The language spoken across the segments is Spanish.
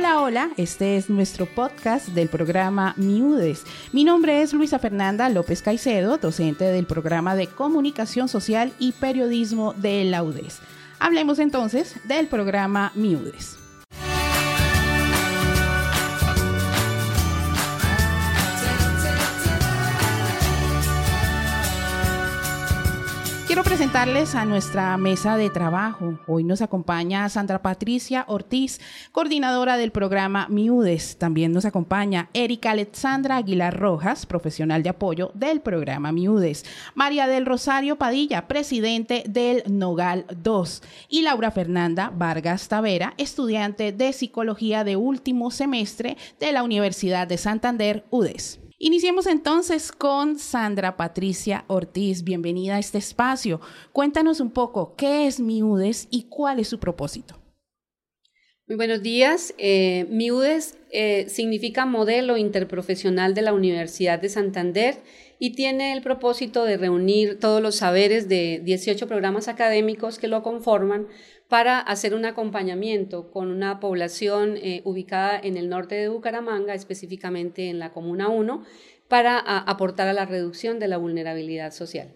Hola, hola, este es nuestro podcast del programa Miudes. Mi nombre es Luisa Fernanda López Caicedo, docente del programa de Comunicación Social y Periodismo de la UDES. Hablemos entonces del programa Miudes. Quiero presentarles a nuestra mesa de trabajo. Hoy nos acompaña Sandra Patricia Ortiz, coordinadora del programa MIUDES. También nos acompaña Erika Alexandra Aguilar Rojas, profesional de apoyo del programa MIUDES. María del Rosario Padilla, presidente del Nogal 2. Y Laura Fernanda Vargas Tavera, estudiante de psicología de último semestre de la Universidad de Santander, UDES. Iniciemos entonces con Sandra Patricia Ortiz. Bienvenida a este espacio. Cuéntanos un poco qué es MIUDES y cuál es su propósito. Muy buenos días. Eh, MIUDES eh, significa Modelo Interprofesional de la Universidad de Santander y tiene el propósito de reunir todos los saberes de 18 programas académicos que lo conforman para hacer un acompañamiento con una población eh, ubicada en el norte de Bucaramanga, específicamente en la Comuna 1, para aportar a la reducción de la vulnerabilidad social.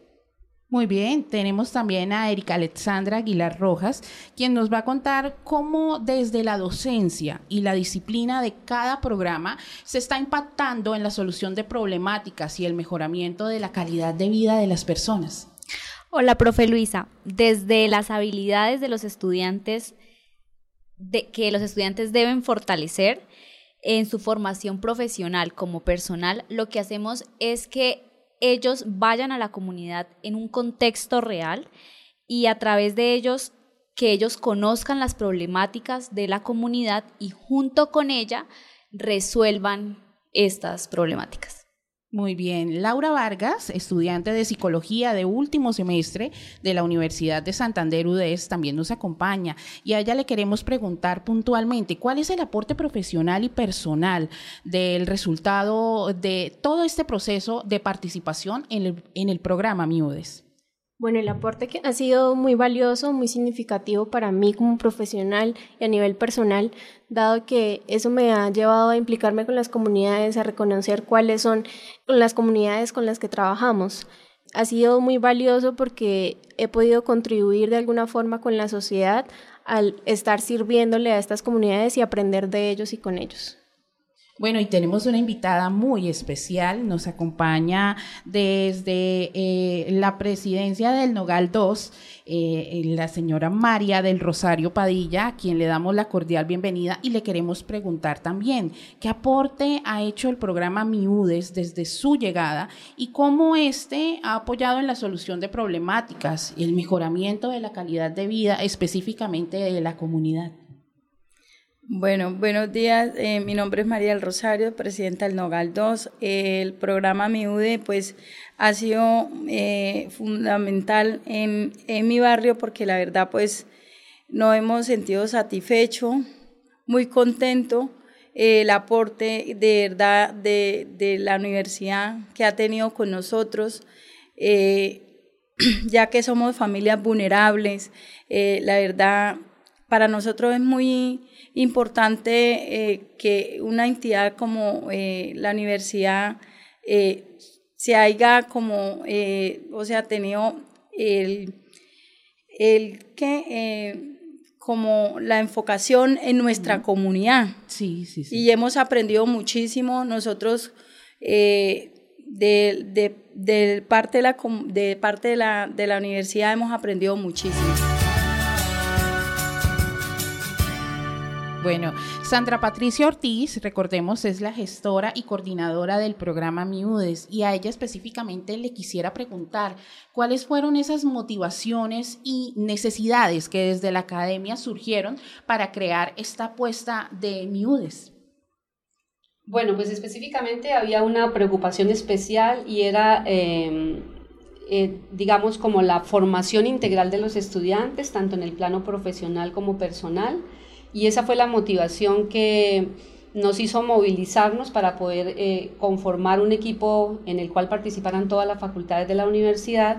Muy bien, tenemos también a Erika Alexandra Aguilar Rojas, quien nos va a contar cómo desde la docencia y la disciplina de cada programa se está impactando en la solución de problemáticas y el mejoramiento de la calidad de vida de las personas. Hola, profe Luisa. Desde las habilidades de los estudiantes de, que los estudiantes deben fortalecer en su formación profesional como personal, lo que hacemos es que ellos vayan a la comunidad en un contexto real y a través de ellos que ellos conozcan las problemáticas de la comunidad y junto con ella resuelvan estas problemáticas. Muy bien. Laura Vargas, estudiante de psicología de último semestre de la Universidad de Santander UDES, también nos acompaña y a ella le queremos preguntar puntualmente cuál es el aporte profesional y personal del resultado de todo este proceso de participación en el, en el programa MIUDES. Bueno, el aporte que ha sido muy valioso, muy significativo para mí como profesional y a nivel personal, dado que eso me ha llevado a implicarme con las comunidades, a reconocer cuáles son las comunidades con las que trabajamos. Ha sido muy valioso porque he podido contribuir de alguna forma con la sociedad al estar sirviéndole a estas comunidades y aprender de ellos y con ellos. Bueno, y tenemos una invitada muy especial, nos acompaña desde eh, la presidencia del Nogal 2, eh, la señora María del Rosario Padilla, a quien le damos la cordial bienvenida y le queremos preguntar también qué aporte ha hecho el programa MIUDES desde su llegada y cómo éste ha apoyado en la solución de problemáticas y el mejoramiento de la calidad de vida específicamente de la comunidad. Bueno, buenos días. Eh, mi nombre es María del Rosario, presidenta del Nogal 2. el programa MIUDE, pues, ha sido eh, fundamental en, mi barrio porque la verdad, pues, nos hemos sentido satisfecho, muy contento eh, el aporte de verdad de, la universidad que ha tenido con nosotros, ya que somos familias vulnerables. la verdad, para nosotros es muy importante eh, que una entidad como eh, la universidad eh, se haya como, o sea, tenido el, el que como la enfocación en nuestra comunidad. Sí, sí, sí. Y hemos aprendido muchísimo nosotros de, de, de, parte, de, la, de parte de la, de la universidad hemos aprendido muchísimo. Bueno, Sandra Patricia Ortiz, recordemos, es la gestora y coordinadora del programa MIUDES y a ella específicamente le quisiera preguntar cuáles fueron esas motivaciones y necesidades que desde la academia surgieron para crear esta apuesta de MIUDES. Bueno, pues específicamente había una preocupación especial y era... Em, eh, digamos, como la formación integral de los estudiantes, tanto en el plano profesional como personal, y esa fue la motivación que nos hizo movilizarnos para poder eh, conformar un equipo en el cual participaran todas las facultades de la universidad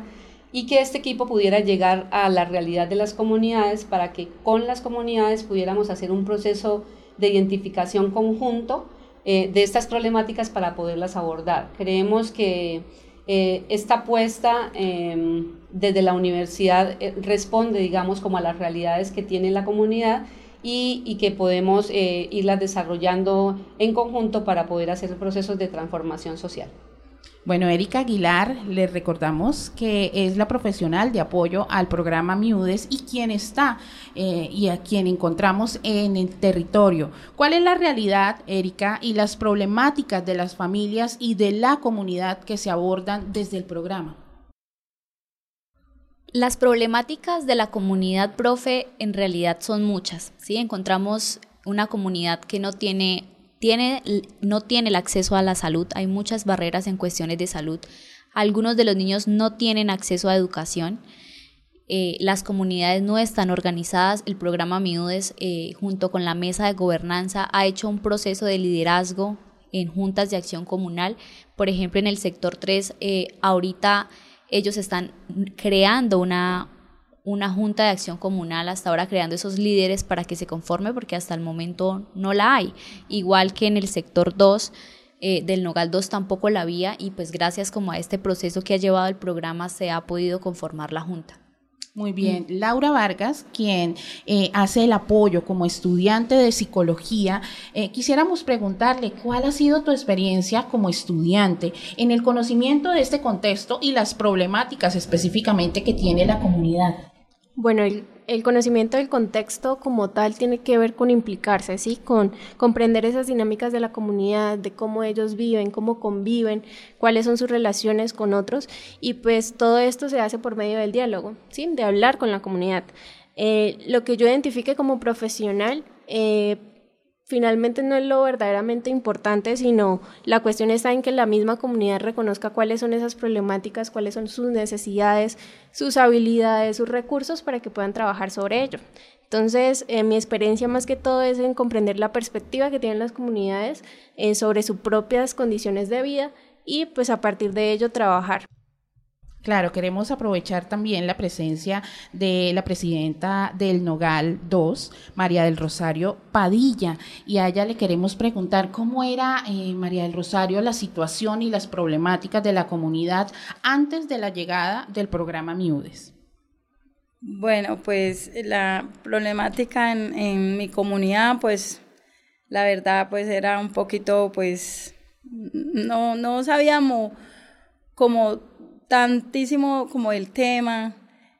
y que este equipo pudiera llegar a la realidad de las comunidades para que con las comunidades pudiéramos hacer un proceso de identificación conjunto eh, de estas problemáticas para poderlas abordar. Creemos que eh, esta apuesta em, desde la universidad responde, digamos, como a las realidades que tiene la comunidad y, que podemos irlas desarrollando en conjunto para poder hacer procesos de transformación social. Bueno, Erika Aguilar, le recordamos que es la profesional de apoyo al programa MIUDES y quien está eh, y a quien encontramos en el territorio. ¿Cuál es la realidad, Erika, y las problemáticas de las familias y de la comunidad que se abordan desde el programa? Las problemáticas de la comunidad, profe, en realidad son muchas. ¿sí? Encontramos una comunidad que no tiene no tiene el acceso a la salud, hay muchas barreras en cuestiones de salud. Algunos de los niños no tienen acceso a educación. Eh, las comunidades no están organizadas. El programa MIUDES, eh, junto con la mesa de gobernanza, ha hecho un proceso de liderazgo en juntas de acción comunal. Por ejemplo, en el sector 3, eh, ahorita ellos están creando una, una junta de acción comunal hasta ahora creando esos líderes para que se conforme porque hasta el momento no la hay. Igual que en el sector 2 eh, del Nogal 2 tampoco la había y pues gracias como a este proceso que ha llevado el programa se ha podido conformar la junta. Muy bien. Laura Vargas, quien eh, hace el apoyo como estudiante de psicología, eh, quisiéramos preguntarle cuál ha sido tu experiencia como estudiante en el conocimiento de este contexto y las problemáticas específicamente que tiene la comunidad. Bueno, el, conocimiento del contexto como tal tiene que ver con implicarse, ¿sí? Con comprender esas dinámicas de la comunidad, de cómo ellos viven, cómo conviven, cuáles son sus relaciones con otros y pues todo esto se hace por medio del diálogo, ¿sí? De hablar con la comunidad. Eh, lo que yo identifique como profesional, eh, finalmente no es lo verdaderamente importante, sino la cuestión está en que la misma comunidad reconozca cuáles son esas problemáticas, cuáles son sus necesidades, sus habilidades, sus recursos para que puedan trabajar sobre ello. Entonces, eh, mi experiencia más que todo es en comprender la perspectiva que tienen las comunidades eh, sobre sus propias condiciones de vida y pues a partir de ello trabajar. Claro, queremos aprovechar también la presencia de la presidenta del Nogal 2, María del Rosario Padilla, y a ella le queremos preguntar cómo era, eh, María del Rosario, la situación y las problemáticas de la comunidad antes de la llegada del programa Miudes. Bueno, pues la problemática en, en mi comunidad, pues la verdad, pues era un poquito, pues no, no sabíamos cómo tantísimo como el tema,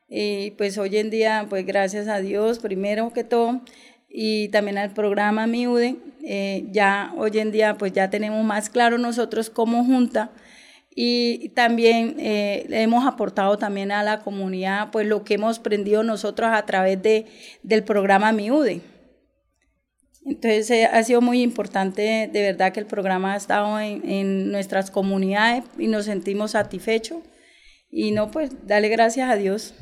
y pues hoy en día, pues gracias a Dios, primero que todo, y también al programa MIUDE, eh, ya hoy en día pues ya tenemos más claro nosotros como junta y también eh, hemos aportado también a la comunidad pues lo que hemos aprendido nosotros a través de, del programa MIUDE. Entonces eh, ha sido muy importante de verdad que el programa ha estado en, en nuestras comunidades y nos sentimos satisfechos y no, pues dale gracias a Dios.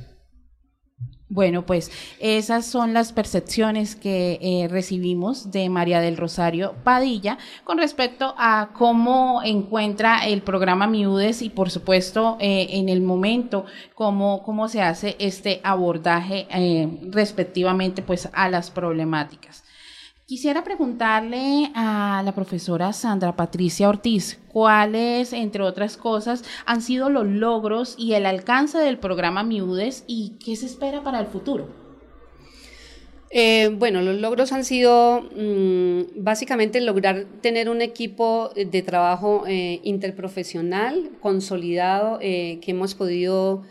Bueno, pues esas son las percepciones que eh, recibimos de María del Rosario Padilla con respecto a cómo encuentra el programa Miudes y por supuesto eh, en el momento cómo, cómo se hace este abordaje eh, respectivamente pues a las problemáticas. Quisiera preguntarle a la profesora Sandra Patricia Ortiz cuáles, entre otras cosas, han sido los logros y el alcance del programa Miudes y qué se espera para el futuro. Eh, bueno, los logros han sido mm, básicamente lograr tener un equipo de trabajo eh, interprofesional consolidado eh, que hemos podido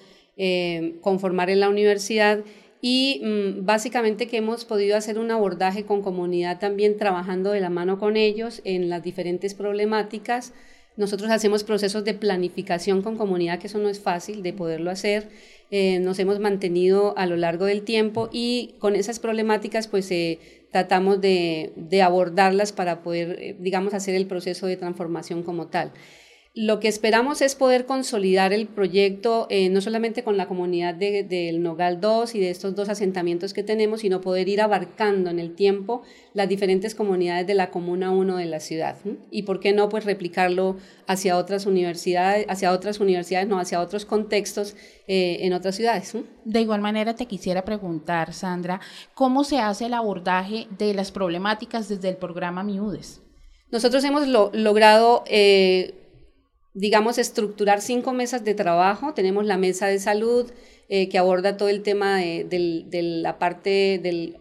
conformar en la universidad y mm, básicamente que hemos podido hacer un abordaje con comunidad también trabajando de la mano con ellos en las diferentes problemáticas. Nosotros hacemos procesos de planificación con comunidad, que eso no es fácil de poderlo hacer. Eh, nos hemos mantenido a lo largo del tiempo y con esas problemáticas pues eh, tratamos de, de, abordarlas para poder, eh, digamos, hacer el proceso de transformación como tal. Lo que esperamos es poder consolidar el proyecto eh, no solamente con la comunidad del Nogal 2 y de estos dos asentamientos que tenemos, sino poder ir abarcando en el tiempo las diferentes comunidades de la Comuna 1 de la ciudad. Y por qué no, pues replicarlo hacia otras universidades, hacia otras universidades, no, hacia otros contextos eh, en otras ciudades. De igual manera, te quisiera preguntar, Sandra, ¿cómo se hace el abordaje de las problemáticas desde el programa MIUDES? Nosotros hemos logrado... Eh, digamos, estructurar cinco mesas de trabajo. Tenemos la mesa de salud, eh, que aborda todo el tema de, la parte de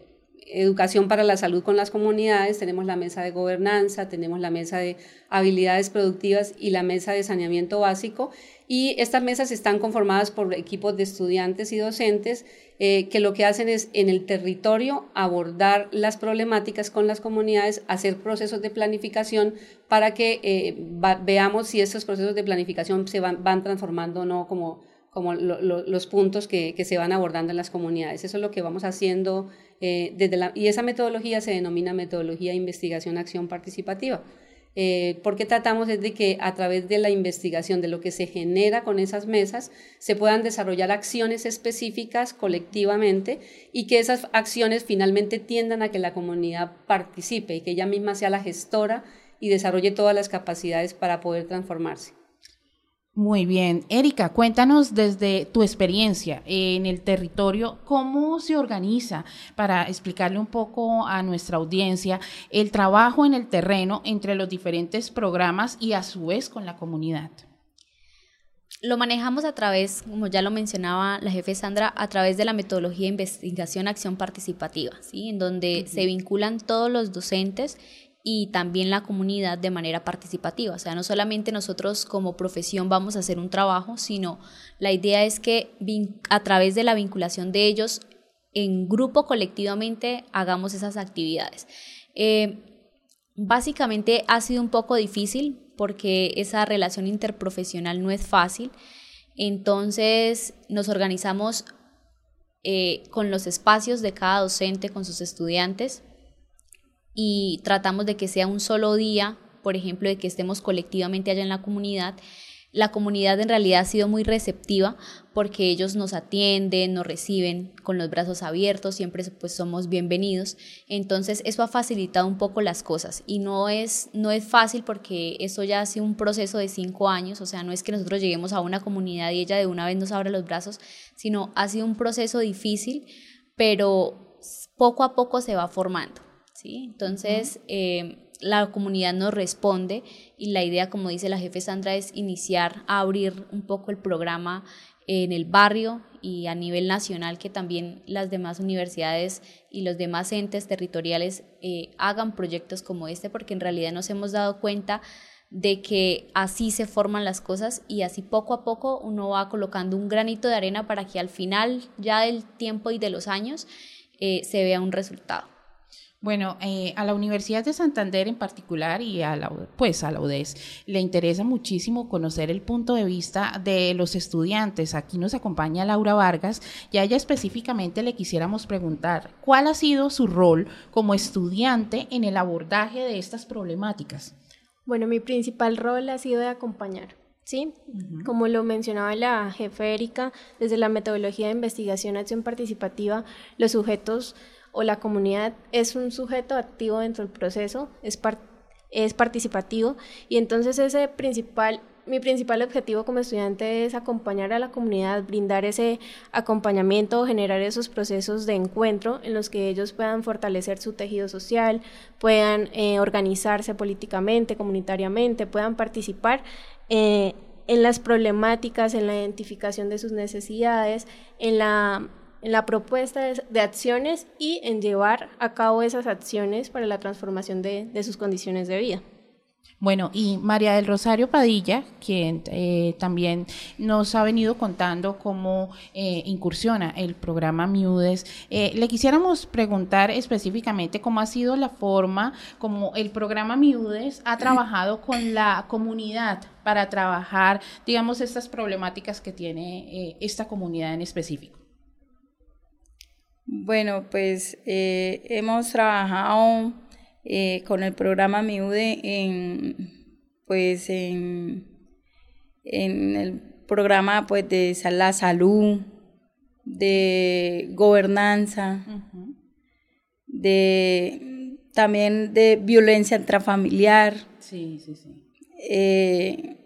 educación para la salud con las comunidades, tenemos la mesa de gobernanza, tenemos la mesa de habilidades productivas y la mesa de saneamiento básico. Y estas mesas están conformadas por equipos de estudiantes y docentes eh, que lo que hacen es en el territorio abordar las problemáticas con las comunidades, hacer procesos de planificación para que eh, veamos si esos procesos de planificación se van, transformando o no como, como los puntos que, se van abordando en las comunidades. Eso es lo que vamos haciendo eh, desde la, y esa metodología se denomina metodología de investigación acción participativa. Eh, porque tratamos de que a través de la investigación de lo que se genera con esas mesas se puedan desarrollar acciones específicas colectivamente y que esas acciones finalmente tiendan a que la comunidad participe y que ella misma sea la gestora y desarrolle todas las capacidades para poder transformarse. Muy bien. Erika, cuéntanos desde tu experiencia en el territorio, cómo se organiza para explicarle un poco a nuestra audiencia el trabajo en el terreno entre los diferentes programas y a su vez con la comunidad. Lo manejamos a través, como ya lo mencionaba la jefe Sandra, a través de la metodología de investigación acción participativa, ¿sí? en donde se vinculan todos los docentes y también la comunidad de manera participativa. O sea, no solamente nosotros como profesión vamos a hacer un trabajo, sino la idea es que a través de la vinculación de ellos en grupo colectivamente hagamos esas actividades. Eh, básicamente ha sido un poco difícil porque esa relación interprofesional no es fácil. Entonces nos organizamos eh, con los espacios de cada docente, con sus estudiantes, y tratamos de que sea un solo día, por ejemplo, de que estemos colectivamente allá en la comunidad. La comunidad en realidad ha sido muy receptiva porque ellos nos atienden, nos reciben con los brazos abiertos, siempre pues somos bienvenidos. Entonces eso ha facilitado un poco las cosas y no es, no es fácil porque eso ya ha sido un proceso de cinco años, o sea, no es que nosotros lleguemos a una comunidad y ella de una vez nos abra los brazos, sino ha sido un proceso difícil, pero poco a poco se va formando. Entonces, eh, la comunidad nos responde y la idea, como dice la jefe Sandra, es iniciar a abrir un poco el programa en el barrio y a nivel nacional que también las demás universidades y los demás entes territoriales eh, hagan proyectos como este porque en realidad nos hemos dado cuenta de que así se forman las cosas y así poco a poco uno va colocando un granito de arena para que al final ya del tiempo y de los años eh, se vea un resultado. Bueno, eh, a la Universidad de Santander en particular y a la, pues a la UDES le interesa muchísimo conocer el punto de vista de los estudiantes. Aquí nos acompaña Laura Vargas y a ella específicamente le quisiéramos preguntar cuál ha sido su rol como estudiante en el abordaje de estas problemáticas. Bueno, mi principal rol ha sido de acompañar. Sí, como lo mencionaba la jefe Erika, desde la metodología de investigación acción participativa, los sujetos o la comunidad es un sujeto activo dentro del proceso, es, es participativo y entonces ese principal mi principal objetivo como estudiante es acompañar a la comunidad, brindar ese acompañamiento, generar esos procesos de encuentro en los que ellos puedan fortalecer su tejido social, puedan eh, organizarse políticamente, comunitariamente, puedan participar eh, en las problemáticas, en la identificación de sus necesidades, en la en la propuesta de, acciones y en llevar a cabo esas acciones para la transformación de, sus condiciones de vida. Bueno, y María del Rosario Padilla, quien eh, también nos ha venido contando cómo eh, incursiona el programa MIUDES, eh, le quisiéramos preguntar específicamente cómo ha sido la forma como el programa MIUDES ha trabajado con la comunidad para trabajar, digamos, estas problemáticas que tiene esta comunidad en específico. Bueno, pues eh, hemos trabajado eh, con el programa MIUDE en, pues en, en el programa pues de la salud, de gobernanza, de también de violencia intrafamiliar. Sí, sí, sí. Eh,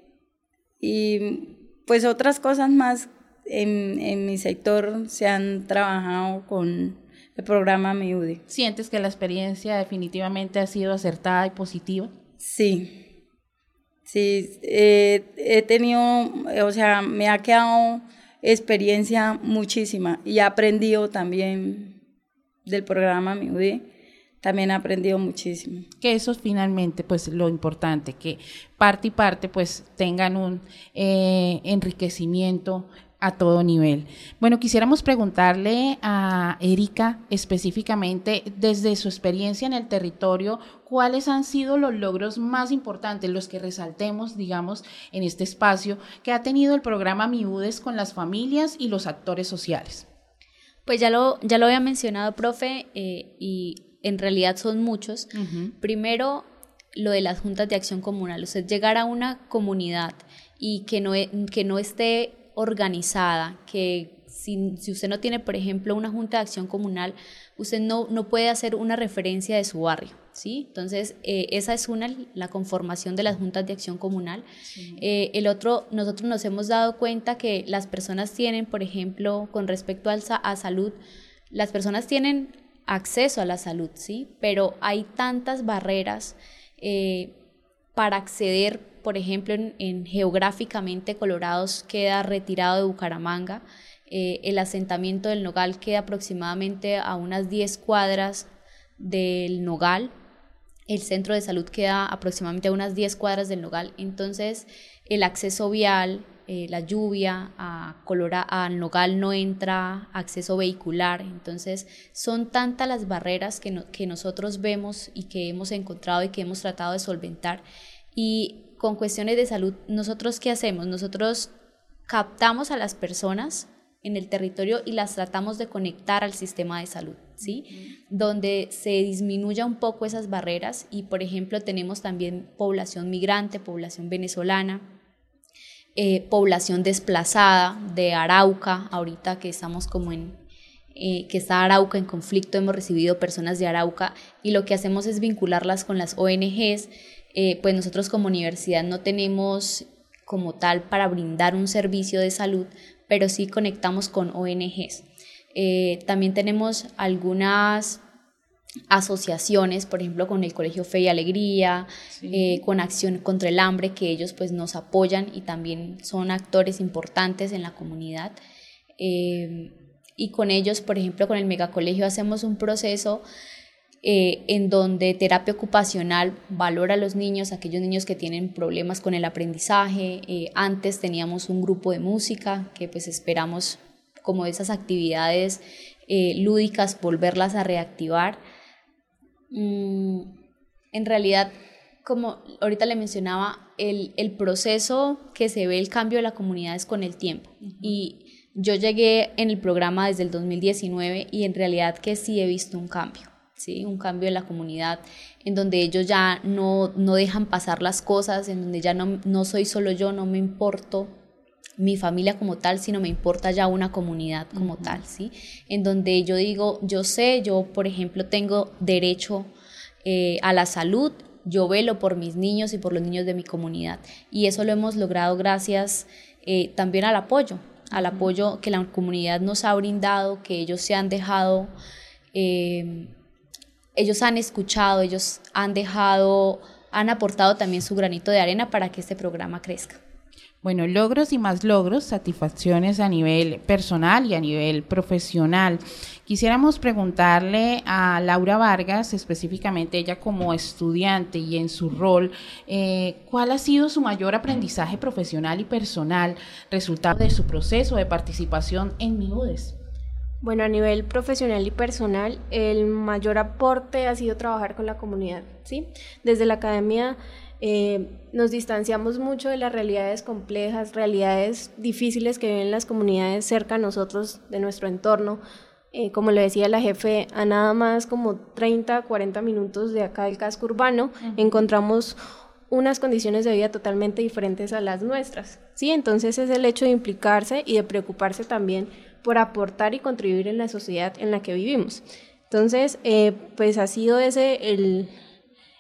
y pues otras cosas más en, en, mi sector se han trabajado con el programa MIUDI. ¿Sientes que la experiencia definitivamente ha sido acertada y positiva? Sí, sí, eh, he tenido, o sea, me ha quedado experiencia muchísima y he aprendido también del programa MIUDI también he aprendido muchísimo. Que eso es finalmente, pues lo importante, que parte y parte pues tengan un eh, enriquecimiento a todo nivel. Bueno, quisiéramos preguntarle a Erika específicamente desde su experiencia en el territorio, cuáles han sido los logros más importantes, los que resaltemos, digamos, en este espacio que ha tenido el programa MIUDES con las familias y los actores sociales. Pues ya lo, ya lo había mencionado, profe, eh, y en realidad son muchos. Primero, lo de las juntas de acción comunal, o sea, llegar a una comunidad y que no, e, que no esté organizada, que si, si, usted no tiene, por ejemplo, una junta de acción comunal, usted no, no puede hacer una referencia de su barrio, ¿sí? Entonces, eh, esa es una, la conformación de las juntas de acción comunal. Eh, el otro, nosotros nos hemos dado cuenta que las personas tienen, por ejemplo, con respecto al, a salud, las personas tienen acceso a la salud, ¿sí? Pero hay tantas barreras eh, para acceder por ejemplo, en, geográficamente Colorados queda retirado de Bucaramanga. Eh, el asentamiento del Nogal queda aproximadamente a unas 10 cuadras del Nogal. El centro de salud queda aproximadamente a unas 10 cuadras del Nogal. Entonces, el acceso vial, eh, la lluvia, a Colora, al Nogal no entra acceso vehicular. Entonces, son tantas las barreras que, que nosotros vemos y que hemos encontrado y que hemos tratado de solventar. Y con cuestiones de salud, ¿nosotros qué hacemos? Nosotros captamos a las personas en el territorio y las tratamos de conectar al sistema de salud, ¿sí? Donde se disminuya un poco esas barreras y, por ejemplo, tenemos también población migrante, población venezolana, eh, población desplazada de Arauca, ahorita que estamos como en, eh, que está Arauca en conflicto, hemos recibido personas de Arauca y lo que hacemos es vincularlas con las ONGs, eh, pues nosotros como universidad no tenemos como tal para brindar un servicio de salud, pero sí conectamos con ONGs. Eh, también tenemos algunas asociaciones, por ejemplo, con el Colegio Fe y Alegría, eh, con Acción contra el Hambre, que ellos pues nos apoyan y también son actores importantes en la comunidad. y con ellos, por ejemplo, con el Megacolegio hacemos un proceso eh, en donde terapia ocupacional valora a los niños, aquellos niños que tienen problemas con el aprendizaje. Eh, antes teníamos un grupo de música que pues esperamos como esas actividades eh, lúdicas volverlas a reactivar. Mm, en realidad, como ahorita le mencionaba, el, el, proceso que se ve el cambio de la comunidad es con el tiempo. Y yo llegué en el programa desde el 2019 y en realidad que sí he visto un cambio. ¿sí? un cambio en la comunidad, en donde ellos ya no, no dejan pasar las cosas, en donde ya no, no soy solo yo, no me importo mi familia como tal, sino me importa ya una comunidad como tal, ¿sí? En donde yo digo, yo sé, yo por ejemplo tengo derecho eh, a la salud, yo velo por mis niños y por los niños de mi comunidad. Y eso lo hemos logrado gracias eh, también al apoyo, al apoyo que la comunidad nos ha brindado, que ellos se han dejado eh, ellos han escuchado, ellos han dejado, han aportado también su granito de arena para que este programa crezca. Bueno, logros y más logros, satisfacciones a nivel personal y a nivel profesional. Quisiéramos preguntarle a Laura Vargas, específicamente ella como estudiante y en su rol, eh, ¿cuál ha sido su mayor aprendizaje profesional y personal, resultado de su proceso de participación en MIUDES? Bueno, a nivel profesional y personal, el mayor aporte ha sido trabajar con la comunidad, ¿sí? Desde la academia eh, nos distanciamos mucho de las realidades complejas, realidades difíciles que viven las comunidades cerca a nosotros, de nuestro entorno. Eh, como le decía la jefe, a nada más como 30, 40 minutos de acá del casco urbano, encontramos unas condiciones de vida totalmente diferentes a las nuestras. ¿sí? Entonces es el hecho de implicarse y de preocuparse también por aportar y contribuir en la sociedad en la que vivimos. Entonces, eh, pues ha sido ese el,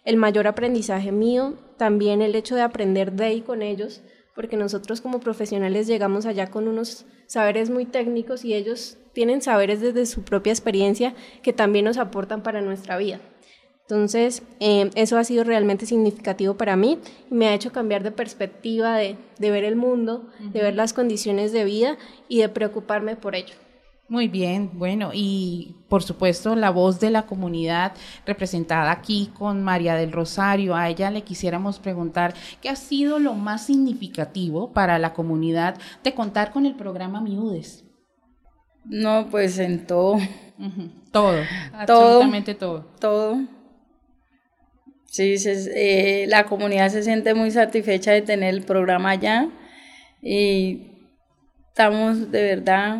el mayor aprendizaje mío, también el hecho de aprender de y con ellos, porque nosotros como profesionales llegamos allá con unos saberes muy técnicos y ellos tienen saberes desde su propia experiencia que también nos aportan para nuestra vida. Entonces, eh, eso ha sido realmente significativo para mí y me ha hecho cambiar de perspectiva de, ver el mundo, de ver las condiciones de vida y de preocuparme por ello. Muy bien, bueno, y por supuesto la voz de la comunidad representada aquí con María del Rosario, a ella le quisiéramos preguntar qué ha sido lo más significativo para la comunidad de contar con el programa Miudes. No, pues en todo. Todo, absolutamente todo. Todo. Sí, eh, la comunidad se siente muy satisfecha de tener el programa allá y estamos de verdad,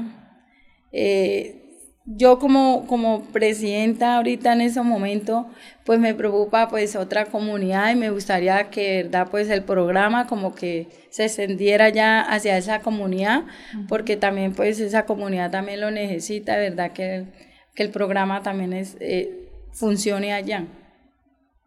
eh, yo como, como presidenta ahorita en ese momento, pues me preocupa pues otra comunidad y me gustaría que verdad pues el programa como que se extendiera ya hacia esa comunidad, porque también pues esa comunidad también lo necesita, verdad que, que el programa también es, eh, funcione allá.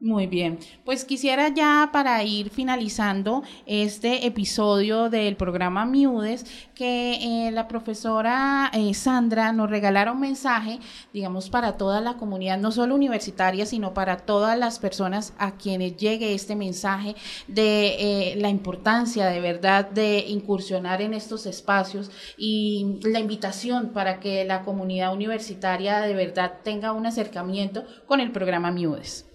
Muy bien, pues quisiera ya para ir finalizando este episodio del programa Miudes que eh, la profesora eh, Sandra nos regalara un mensaje, digamos, para toda la comunidad, no solo universitaria, sino para todas las personas a quienes llegue este mensaje de eh, la importancia de verdad de incursionar en estos espacios y la invitación para que la comunidad universitaria de verdad tenga un acercamiento con el programa Miudes.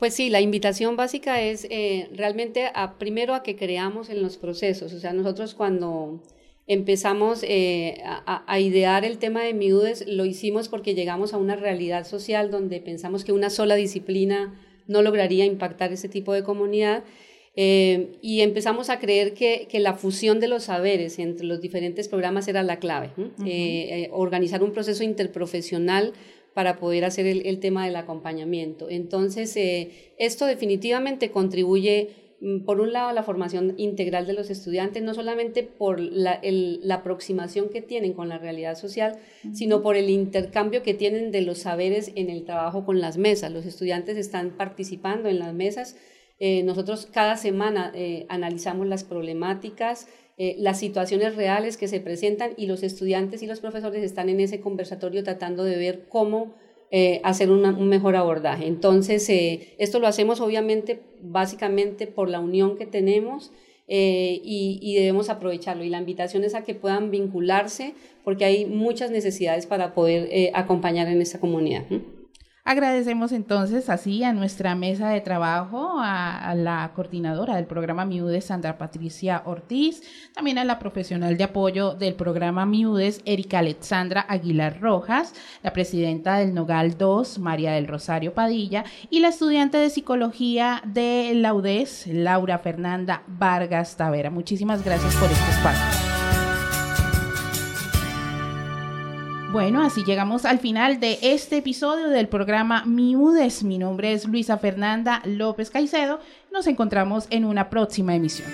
Pues sí, la invitación básica es eh, realmente a, primero a que creamos en los procesos. O sea, nosotros cuando empezamos eh, a, idear el tema de miudes, lo hicimos porque llegamos a una realidad social donde pensamos que una sola disciplina no lograría impactar ese tipo de comunidad. Eh, y empezamos a creer que, la fusión de los saberes entre los diferentes programas era la clave. organizar un proceso interprofesional para poder hacer el, tema del acompañamiento. Entonces, eh, esto definitivamente contribuye, mm, por un lado, a la formación integral de los estudiantes, no solamente por la, aproximación que tienen con la realidad social, sino por el intercambio que tienen de los saberes en el trabajo con las mesas. Los estudiantes están participando en las mesas. Eh, nosotros cada semana eh, analizamos las problemáticas, eh, las situaciones reales que se presentan y los estudiantes y los profesores están en ese conversatorio tratando de ver cómo eh, hacer un mejor abordaje. Entonces, eh, esto lo hacemos obviamente básicamente por la unión que tenemos y, debemos aprovecharlo. Y la invitación es a que puedan vincularse porque hay muchas necesidades para poder acompañar en esta comunidad. Agradecemos entonces así a nuestra mesa de trabajo, a, la coordinadora del programa MIUDES, Sandra Patricia Ortiz, también a la profesional de apoyo del programa MIUDES, Erika Alexandra Aguilar Rojas, la presidenta del Nogal 2, María del Rosario Padilla, y la estudiante de psicología de la UDES, Laura Fernanda Vargas Tavera. Muchísimas gracias por este espacio. Bueno, así llegamos al final de este episodio del programa Miudes. Mi nombre es Luisa Fernanda López Caicedo. Nos encontramos en una próxima emisión.